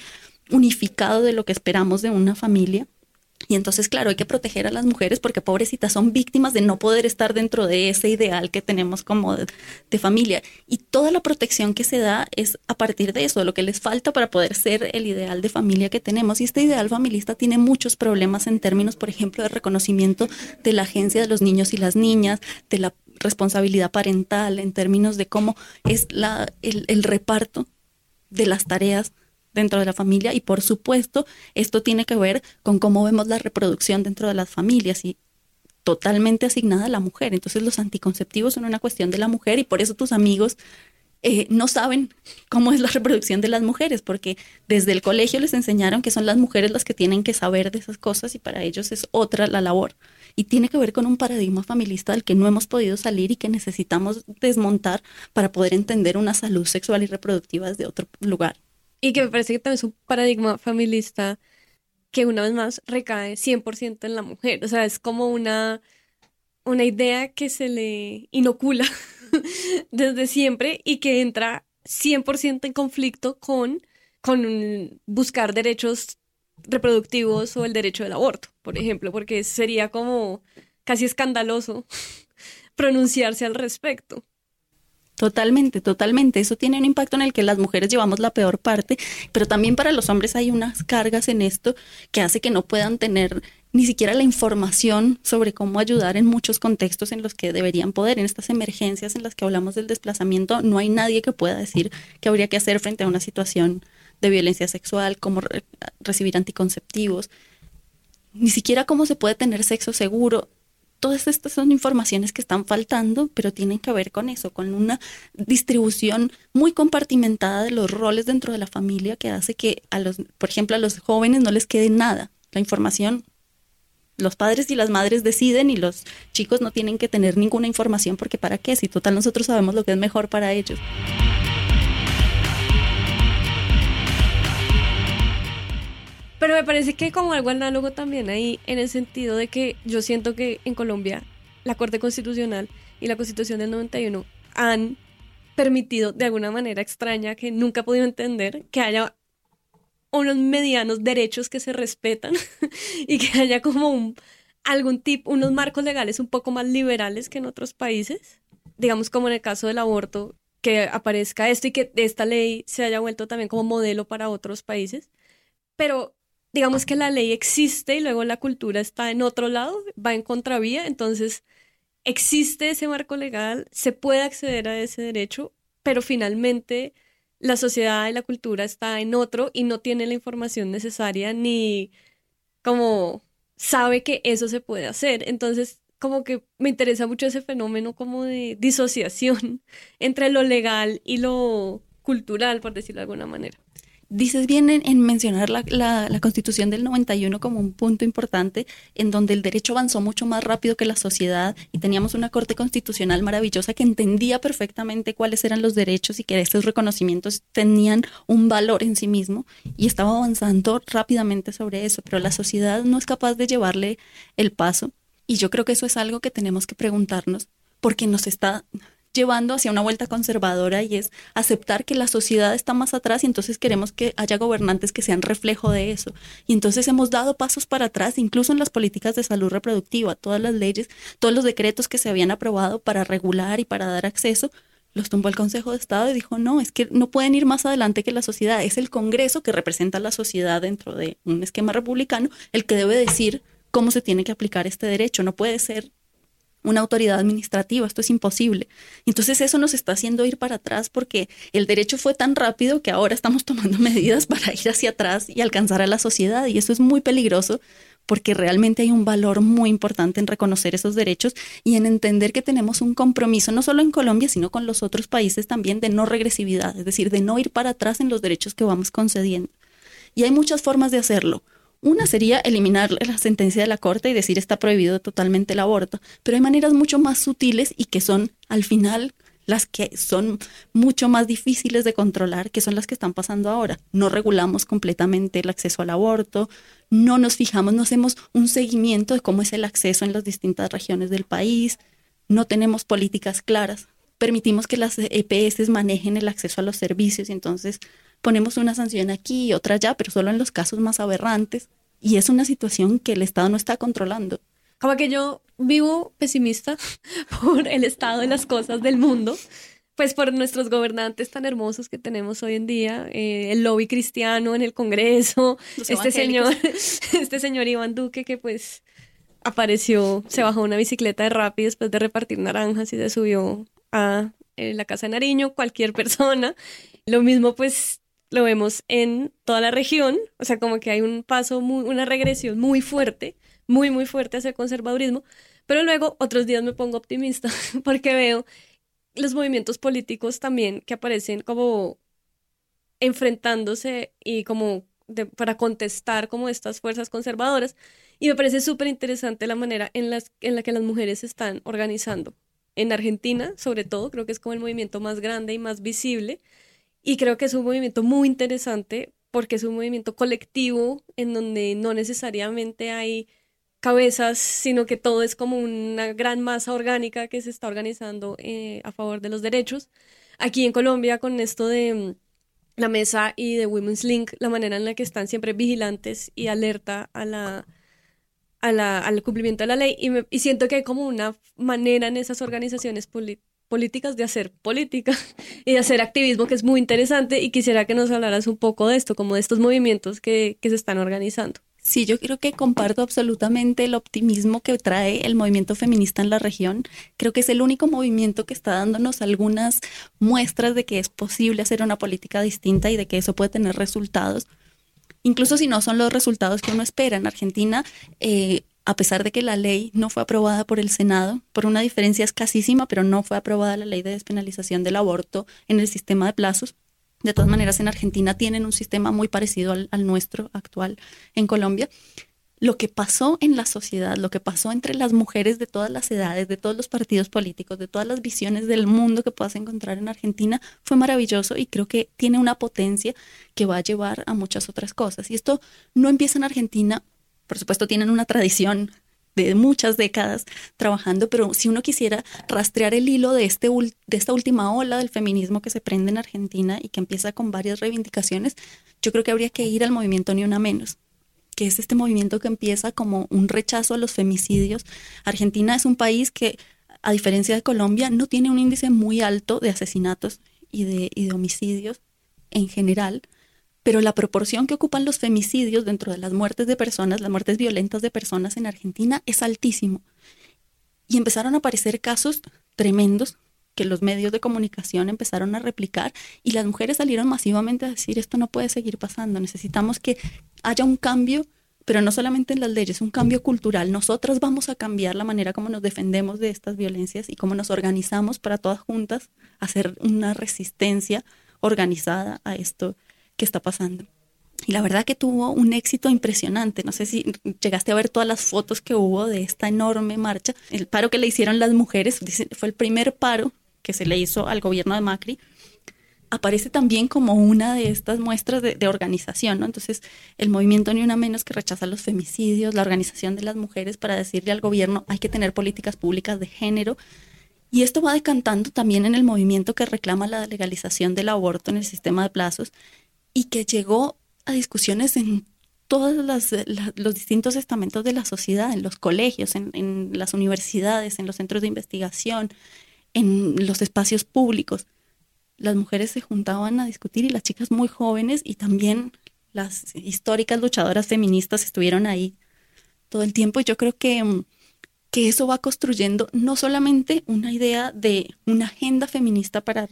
unificado de lo que esperamos de una familia. Y entonces, claro, hay que proteger a las mujeres porque pobrecitas son víctimas de no poder estar dentro de ese ideal que tenemos como de, familia. Y toda la protección que se da es a partir de eso, lo que les falta para poder ser el ideal de familia que tenemos. Y este ideal familista tiene muchos problemas en términos, por ejemplo, de reconocimiento de la agencia de los niños y las niñas, de la responsabilidad parental, en términos de cómo es la, el, el reparto de las tareas dentro de la familia y por supuesto esto tiene que ver con cómo vemos la reproducción dentro de las familias y totalmente asignada a la mujer. Entonces los anticonceptivos son una cuestión de la mujer y por eso tus amigos eh, no saben cómo es la reproducción de las mujeres, porque desde el colegio les enseñaron que son las mujeres las que tienen que saber de esas cosas y para ellos es otra la labor. Y tiene que ver con un paradigma familista del que no hemos podido salir y que necesitamos desmontar para poder entender una salud sexual y reproductiva desde otro lugar. Y que me parece que también es un paradigma familista que una vez más recae 100% en la mujer. O sea, es como una, una idea que se le inocula [laughs] desde siempre y que entra 100% en conflicto con, con buscar derechos reproductivos o el derecho del aborto, por ejemplo, porque sería como casi escandaloso [laughs] pronunciarse al respecto. Totalmente, totalmente. Eso tiene un impacto en el que las mujeres llevamos la peor parte, pero también para los hombres hay unas cargas en esto que hace que no puedan tener ni siquiera la información sobre cómo ayudar en muchos contextos en los que deberían poder. En estas emergencias en las que hablamos del desplazamiento, no hay nadie que pueda decir qué habría que hacer frente a una situación de violencia sexual, cómo recibir anticonceptivos, ni siquiera cómo se puede tener sexo seguro todas estas son informaciones que están faltando, pero tienen que ver con eso, con una distribución muy compartimentada de los roles dentro de la familia que hace que a los, por ejemplo, a los jóvenes no les quede nada. La información los padres y las madres deciden y los chicos no tienen que tener ninguna información porque para qué, si total nosotros sabemos lo que es mejor para ellos. Pero me parece que como algo análogo también ahí, en el sentido de que yo siento que en Colombia la Corte Constitucional y la Constitución del 91 han permitido de alguna manera extraña que nunca he podido entender que haya unos medianos derechos que se respetan [laughs] y que haya como un, algún tipo, unos marcos legales un poco más liberales que en otros países. Digamos como en el caso del aborto, que aparezca esto y que esta ley se haya vuelto también como modelo para otros países. Pero digamos que la ley existe y luego la cultura está en otro lado, va en contravía, entonces existe ese marco legal, se puede acceder a ese derecho, pero finalmente la sociedad y la cultura está en otro y no tiene la información necesaria ni como sabe que eso se puede hacer. Entonces, como que me interesa mucho ese fenómeno como de disociación [laughs] entre lo legal y lo cultural, por decirlo de alguna manera. Dices bien en, mencionar la, la, Constitución del 91 como un punto importante en donde el derecho avanzó mucho más rápido que la sociedad y teníamos una Corte Constitucional maravillosa que entendía perfectamente cuáles eran los derechos y que estos reconocimientos tenían un valor en sí mismo y estaba avanzando rápidamente sobre eso, pero la sociedad no es capaz de llevarle el paso y yo creo que eso es algo que tenemos que preguntarnos porque nos está llevando hacia una vuelta conservadora y es aceptar que la sociedad está más atrás y entonces queremos que haya gobernantes que sean reflejo de eso. Y entonces hemos dado pasos para atrás, incluso en las políticas de salud reproductiva, todas las leyes, todos los decretos que se habían aprobado para regular y para dar acceso, los tumbó el Consejo de Estado y dijo, no, es que no pueden ir más adelante que la sociedad, es el Congreso que representa a la sociedad dentro de un esquema republicano el que debe decir cómo se tiene que aplicar este derecho, no puede ser una autoridad administrativa, esto es imposible. Entonces eso nos está haciendo ir para atrás porque el derecho fue tan rápido que ahora estamos tomando [laughs] medidas para ir hacia atrás y alcanzar a la sociedad y eso es muy peligroso porque realmente hay un valor muy importante en reconocer esos derechos y en entender que tenemos un compromiso no solo en Colombia, sino con los otros países también de no regresividad, es decir, de no ir para atrás en los derechos que vamos concediendo. Y hay muchas formas de hacerlo. Una sería eliminar la sentencia de la Corte y decir está prohibido totalmente el aborto, pero hay maneras mucho más sutiles y que son al final las que son mucho más difíciles de controlar, que son las que están pasando ahora. No regulamos completamente el acceso al aborto, no nos fijamos, no hacemos un seguimiento de cómo es el acceso en las distintas regiones del país, no tenemos políticas claras, permitimos que las EPS manejen el acceso a los servicios y entonces ponemos una sanción aquí y otra allá, pero solo en los casos más aberrantes. Y es una situación que el Estado no está controlando. Como que yo vivo pesimista [laughs] por el estado de las cosas del mundo, pues por nuestros gobernantes tan hermosos que tenemos hoy en día, eh, el lobby cristiano en el Congreso, este señor, [laughs] este señor Iván Duque que pues apareció, se bajó una bicicleta de Rappi después de repartir naranjas y se subió a eh, la casa de Nariño, cualquier [laughs] persona. Lo mismo pues lo vemos en toda la región, o sea, como que hay un paso, muy, una regresión muy fuerte, muy, muy fuerte hacia el conservadurismo, pero luego otros días me pongo optimista [laughs] porque veo los movimientos políticos también que aparecen como enfrentándose y como para contestar como estas fuerzas conservadoras y me parece súper interesante la manera en, las, en la que las mujeres se están organizando. En Argentina, sobre todo, creo que es como el movimiento más grande y más visible y creo que es un movimiento muy interesante porque es un movimiento colectivo en donde no necesariamente hay cabezas, sino que todo es como una gran masa orgánica que se está organizando eh, a favor de los derechos. Aquí en Colombia, con esto de mm, la mesa y de Women's Link, la manera en la que están siempre vigilantes y alerta a la, a la al cumplimiento de la ley, y, y, siento que hay como una manera en esas organizaciones políticas de hacer política [laughs] y de hacer activismo que es muy interesante y quisiera que nos hablaras un poco de esto, como de estos movimientos que, que se están organizando. Sí, yo creo que comparto absolutamente el optimismo que trae el movimiento feminista en la región. Creo que es el único movimiento que está dándonos algunas muestras de que es posible hacer una política distinta y de que eso puede tener resultados, incluso si no son los resultados que uno espera. En Argentina, eh, a pesar de que la ley no fue aprobada por el Senado, por una diferencia escasísima, pero no fue aprobada la ley de despenalización del aborto en el sistema de plazos, de todas maneras, en Argentina tienen un sistema muy parecido al, nuestro actual en Colombia. Lo que pasó en la sociedad, lo que pasó entre las mujeres de todas las edades, de todos los partidos políticos, de todas las visiones del mundo que puedas encontrar en Argentina, fue maravilloso y creo que tiene una potencia que va a llevar a muchas otras cosas. Y esto no empieza en Argentina, por supuesto tienen una tradición de muchas décadas trabajando, pero si uno quisiera rastrear el hilo de, este, de esta última ola del feminismo que se prende en Argentina y que empieza con varias reivindicaciones, yo creo que habría que ir al movimiento Ni Una Menos que es este movimiento que empieza como un rechazo a los femicidios. Argentina es un país que, a diferencia de Colombia, no tiene un índice muy alto de asesinatos y de, y de homicidios en general, pero la proporción que ocupan los femicidios dentro de las muertes de personas, las muertes violentas de personas en Argentina, es altísimo. Y empezaron a aparecer casos tremendos que los medios de comunicación empezaron a replicar y las mujeres salieron masivamente a decir esto no puede seguir pasando, necesitamos que haya un cambio, pero no solamente en las leyes, un cambio cultural. Nosotras vamos a cambiar la manera como nos defendemos de estas violencias y cómo nos organizamos para todas juntas hacer una resistencia organizada a esto que está pasando. Y la verdad que tuvo un éxito impresionante. No sé si llegaste a ver todas las fotos que hubo de esta enorme marcha. El paro que le hicieron las mujeres fue el primer paro que se le hizo al gobierno de Macri. Aparece también como una de estas muestras de, de organización, ¿no? Entonces, el movimiento Ni Una Menos que rechaza los femicidios, la organización de las mujeres para decirle al gobierno hay que tener políticas públicas de género, y esto va decantando también en el movimiento que reclama la legalización del aborto en el sistema de plazos y que llegó a discusiones en todos los distintos estamentos de la sociedad, en los colegios, en, las universidades, en los centros de investigación, en los espacios públicos. Las mujeres se juntaban a discutir y las chicas muy jóvenes y también las históricas luchadoras feministas estuvieron ahí todo el tiempo. Y yo creo que mm, que eso va construyendo no solamente una idea de una agenda feminista para,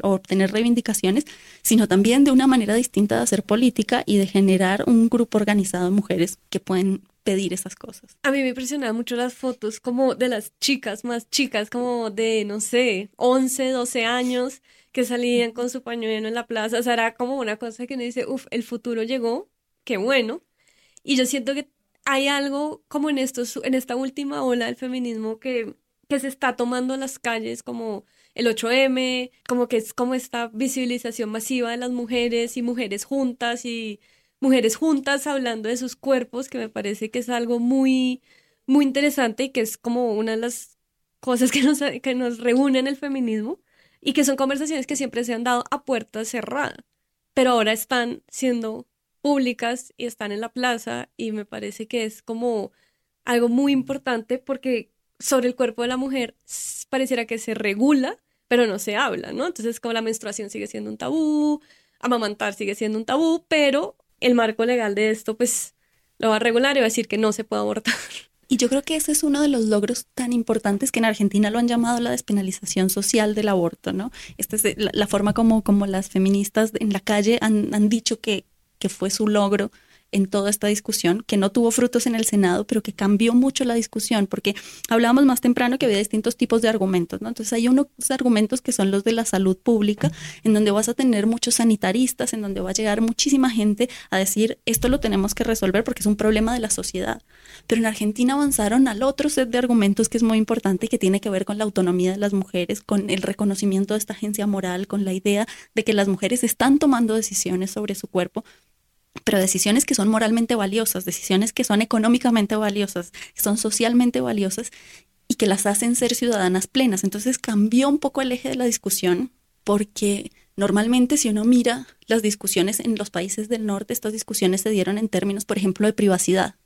obtener reivindicaciones, sino también de una manera distinta de hacer política y de generar un grupo organizado de mujeres que pueden pedir esas cosas. A mí me impresionaban mucho las fotos como de las chicas más chicas, como de, no sé, 11, 12 años, que salían con su pañuelo en la plaza. O sea, era como una cosa que uno dice, uff, el futuro llegó, qué bueno. Y yo siento que hay algo como en, esto, en esta última ola del feminismo que, se está tomando las calles, como el 8M, como que es como esta visibilización masiva de las mujeres y mujeres juntas y mujeres juntas hablando de sus cuerpos, que me parece que es algo muy, muy interesante y que es como una de las cosas que nos, que nos reúnen el feminismo y que son conversaciones que siempre se han dado a puerta cerrada. pero ahora están siendo públicas y están en la plaza y me parece que es como algo muy importante porque sobre el cuerpo de la mujer pareciera que se regula, pero no se habla, ¿no? Entonces como la menstruación sigue siendo un tabú, amamantar sigue siendo un tabú, pero el marco legal de esto pues lo va a regular y va a decir que no se puede abortar. Y yo creo que ese es uno de los logros tan importantes que en Argentina lo han llamado la despenalización social del aborto, ¿no? Esta es la, forma como, como las feministas en la calle han, han dicho que, que fue su logro en toda esta discusión, que no tuvo frutos en el Senado, pero que cambió mucho la discusión, porque hablábamos más temprano que había distintos tipos de argumentos, ¿no? Entonces hay unos argumentos que son los de la salud pública, en donde vas a tener muchos sanitaristas, en donde va a llegar muchísima gente a decir, esto lo tenemos que resolver porque es un problema de la sociedad. Pero en Argentina avanzaron al otro set de argumentos que es muy importante y que tiene que ver con la autonomía de las mujeres, con el reconocimiento de esta agencia moral, con la idea de que las mujeres están tomando decisiones sobre su cuerpo pero decisiones que son moralmente valiosas, decisiones que son económicamente valiosas, que son socialmente valiosas y que las hacen ser ciudadanas plenas. Entonces cambió un poco el eje de la discusión porque normalmente si uno mira las discusiones en los países del norte, estas discusiones se dieron en términos, por ejemplo, de privacidad.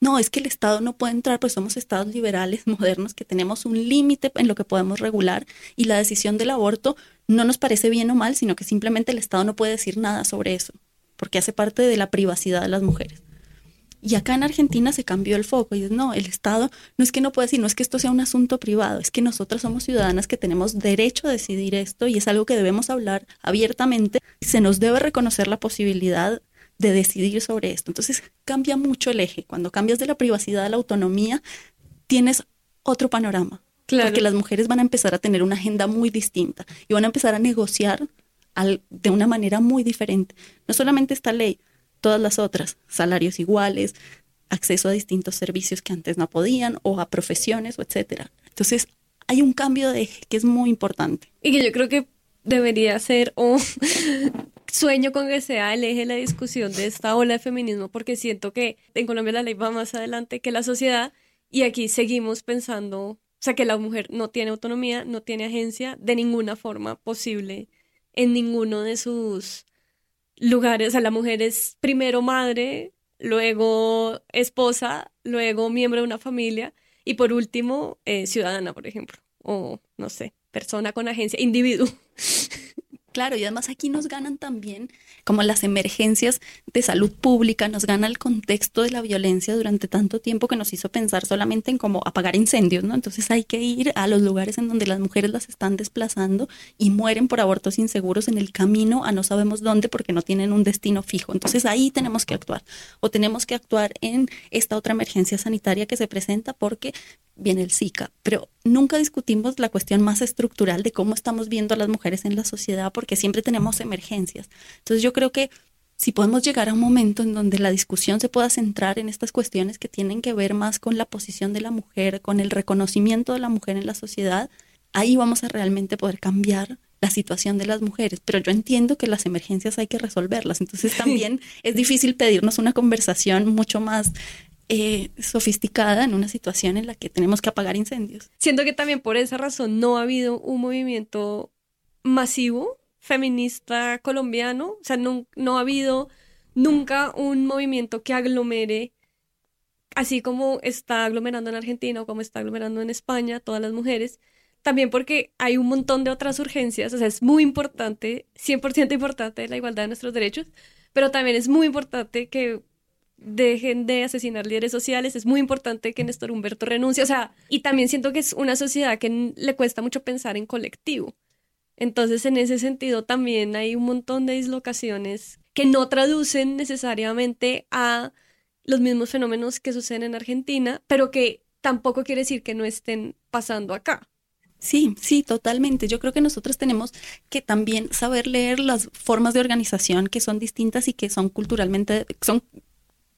No, es que el Estado no puede entrar, pues somos estados liberales [laughs] modernos que tenemos un límite en lo que podemos regular y la decisión del aborto no nos parece bien o mal, sino que simplemente el Estado no puede decir nada sobre eso porque hace parte de la privacidad de las mujeres. Y acá en Argentina se cambió el foco y es, no, el Estado no es que no pueda decir, no es que esto sea un asunto privado, es que nosotras somos ciudadanas que tenemos derecho a decidir esto y es algo que debemos hablar abiertamente. Se nos debe reconocer la posibilidad de decidir sobre esto. Entonces cambia mucho el eje. Cuando cambias de la privacidad a la autonomía, tienes otro panorama. Claro. Porque las mujeres van a empezar a tener una agenda muy distinta y van a empezar a negociar de una manera muy diferente. No solamente esta ley, todas las otras, salarios iguales, acceso a distintos servicios que antes no podían o a profesiones o etcétera. Entonces, hay un cambio de eje que es muy importante. Y que yo creo que debería ser un [laughs] sueño con que sea el eje de la discusión de esta ola de feminismo, porque siento que en Colombia la ley va más adelante que la sociedad y aquí seguimos pensando, o sea, que la mujer no tiene autonomía, no tiene agencia de ninguna forma posible en ninguno de sus lugares. O sea, la mujer es primero madre, luego esposa, luego miembro de una familia y por último eh, ciudadana, por ejemplo, o no sé, persona con agencia, individuo. [laughs] Claro, y además aquí nos ganan también como las emergencias de salud pública, nos gana el contexto de la violencia durante tanto tiempo que nos hizo pensar solamente en cómo apagar incendios, ¿no? Entonces hay que ir a los lugares en donde las mujeres las están desplazando y mueren por abortos inseguros en el camino a no sabemos dónde porque no tienen un destino fijo. Entonces ahí tenemos que actuar o tenemos que actuar en esta otra emergencia sanitaria que se presenta porque viene el Zika, pero nunca discutimos la cuestión más estructural de cómo estamos viendo a las mujeres en la sociedad, porque siempre tenemos emergencias. Entonces yo creo que si podemos llegar a un momento en donde la discusión se pueda centrar en estas cuestiones que tienen que ver más con la posición de la mujer, con el reconocimiento de la mujer en la sociedad, ahí vamos a realmente poder cambiar la situación de las mujeres, pero yo entiendo que las emergencias hay que resolverlas, entonces [laughs] también es difícil pedirnos una conversación mucho más eh, sofisticada en una situación en la que tenemos que apagar incendios. Siento que también por esa razón no ha habido un movimiento masivo feminista colombiano, o sea, no, no ha habido nunca un movimiento que aglomere, así como está aglomerando en Argentina o como está aglomerando en España, todas las mujeres, también porque hay un montón de otras urgencias, o sea, es muy importante, 100% importante la igualdad de nuestros derechos, pero también es muy importante que dejen de asesinar líderes sociales, es muy importante que Néstor Humberto renuncie, o sea, y también siento que es una sociedad que le cuesta mucho pensar en colectivo. Entonces, en ese sentido, también hay un montón de dislocaciones que no traducen necesariamente a los mismos fenómenos que suceden en Argentina, pero que tampoco quiere decir que no estén pasando acá. Sí, sí, totalmente. Yo creo que nosotros tenemos que también saber leer las formas de organización que son distintas y que son culturalmente, son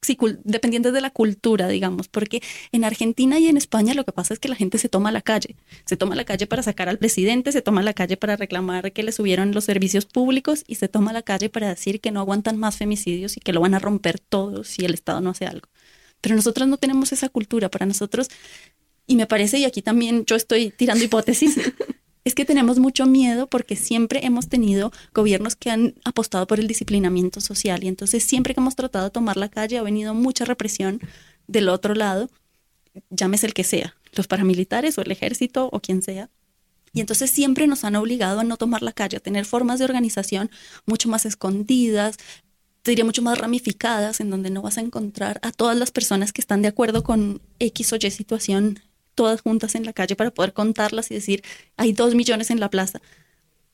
sí, dependientes de la cultura, digamos, porque en Argentina y en España lo que pasa es que la gente se toma la calle, se toma la calle para sacar al presidente, se toma la calle para reclamar que le subieron los servicios públicos y se toma la calle para decir que no aguantan más femicidios y que lo van a romper todos si el Estado no hace algo. Pero nosotros no tenemos esa cultura, para nosotros, y me parece, y aquí también yo estoy tirando hipótesis, [laughs] Es que tenemos mucho miedo porque siempre hemos tenido gobiernos que han apostado por el disciplinamiento social y entonces siempre que hemos tratado de tomar la calle ha venido mucha represión del otro lado, llámese el que sea, los paramilitares o el ejército o quien sea. Y entonces siempre nos han obligado a no tomar la calle, a tener formas de organización mucho más escondidas, te diría mucho más ramificadas, en donde no vas a encontrar a todas las personas que están de acuerdo con X o Y situación, todas juntas en la calle para poder contarlas y decir, hay dos millones en la plaza,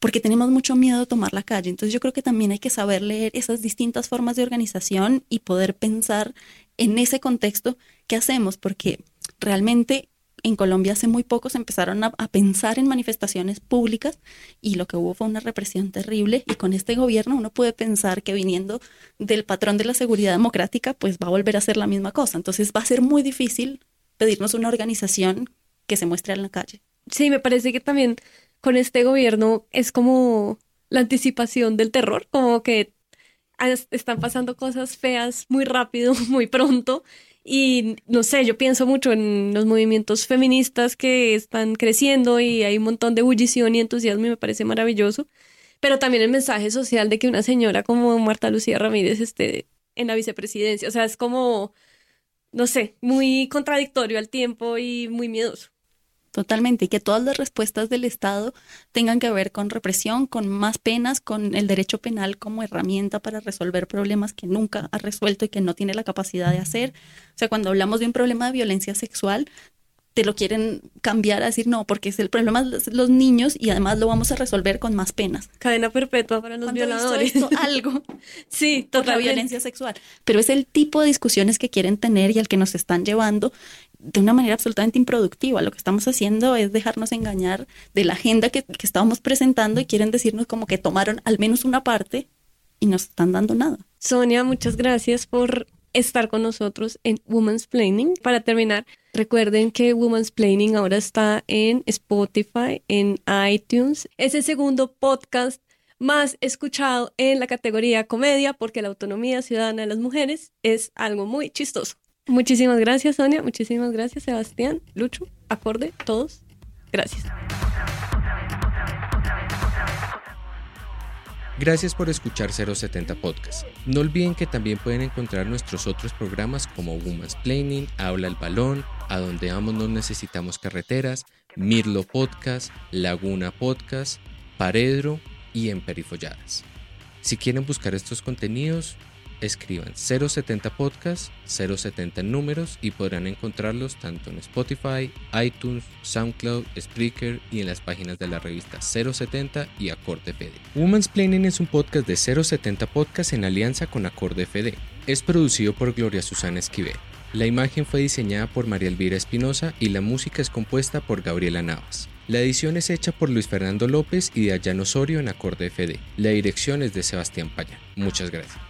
porque tenemos mucho miedo de tomar la calle. Entonces yo creo que también hay que saber leer esas distintas formas de organización y poder pensar en ese contexto qué hacemos, porque realmente en Colombia hace muy poco se empezaron a, pensar en manifestaciones públicas y lo que hubo fue una represión terrible y con este gobierno uno puede pensar que viniendo del patrón de la seguridad democrática pues va a volver a hacer la misma cosa. Entonces va a ser muy difícil pedirnos una organización que se muestre en la calle. Sí, me parece que también con este gobierno es como la anticipación del terror, como que están pasando cosas feas muy rápido, [laughs] muy pronto y no sé, yo pienso mucho en los movimientos feministas que están creciendo y hay un montón de ebullición y entusiasmo y me parece maravilloso. Pero también el mensaje social de que una señora como Marta Lucía Ramírez esté en la vicepresidencia. O sea, es como, no sé, muy contradictorio al tiempo y muy miedoso. Totalmente, y que todas las respuestas del Estado tengan que ver con represión, con más penas, con el derecho penal como herramienta para resolver problemas que nunca ha resuelto y que no tiene la capacidad de hacer. O sea, cuando hablamos de un problema de violencia sexual, te lo quieren cambiar a decir no, porque es el problema de los niños y además lo vamos a resolver con más penas. Cadena perpetua para los violadores. Esto, algo. [laughs] sí, toda la violencia sexual. Pero es el tipo de discusiones que quieren tener y al que nos están llevando de una manera absolutamente improductiva. Lo que estamos haciendo es dejarnos engañar de la agenda que, que estábamos presentando y quieren decirnos como que tomaron al menos una parte y no están dando nada. Sonia, muchas gracias por estar con nosotros en Women's Planning. Para terminar, recuerden que Women's Planning ahora está en Spotify, en iTunes. Es el segundo podcast más escuchado en la categoría comedia porque la autonomía ciudadana de las mujeres es algo muy chistoso. Muchísimas gracias, Sonia. Muchísimas gracias, Sebastián, Lucho, acorde, todos. Gracias. Gracias por escuchar 070 Podcast. No olviden que también pueden encontrar nuestros otros programas como Woman's Planning, Habla el Balón, A Donde Vamos No Necesitamos Carreteras, Mirlo Podcast, Laguna Podcast, Paredro y Emperifolladas. Si quieren buscar estos contenidos, escriban 070 Podcast, 070 números y podrán encontrarlos tanto en Spotify, iTunes, SoundCloud, Spreaker y en las páginas de la revista 070 y Acorde FD. Women's Planning es un podcast de 070 Podcast en alianza con Acorde FD. Es producido por Gloria Susana Esquivel. La imagen fue diseñada por María Elvira Espinosa y la música es compuesta por Gabriela Navas. La edición es hecha por Luis Fernando López y de Ayano Osorio en Acorde FD. La dirección es de Sebastián Paya. Muchas gracias.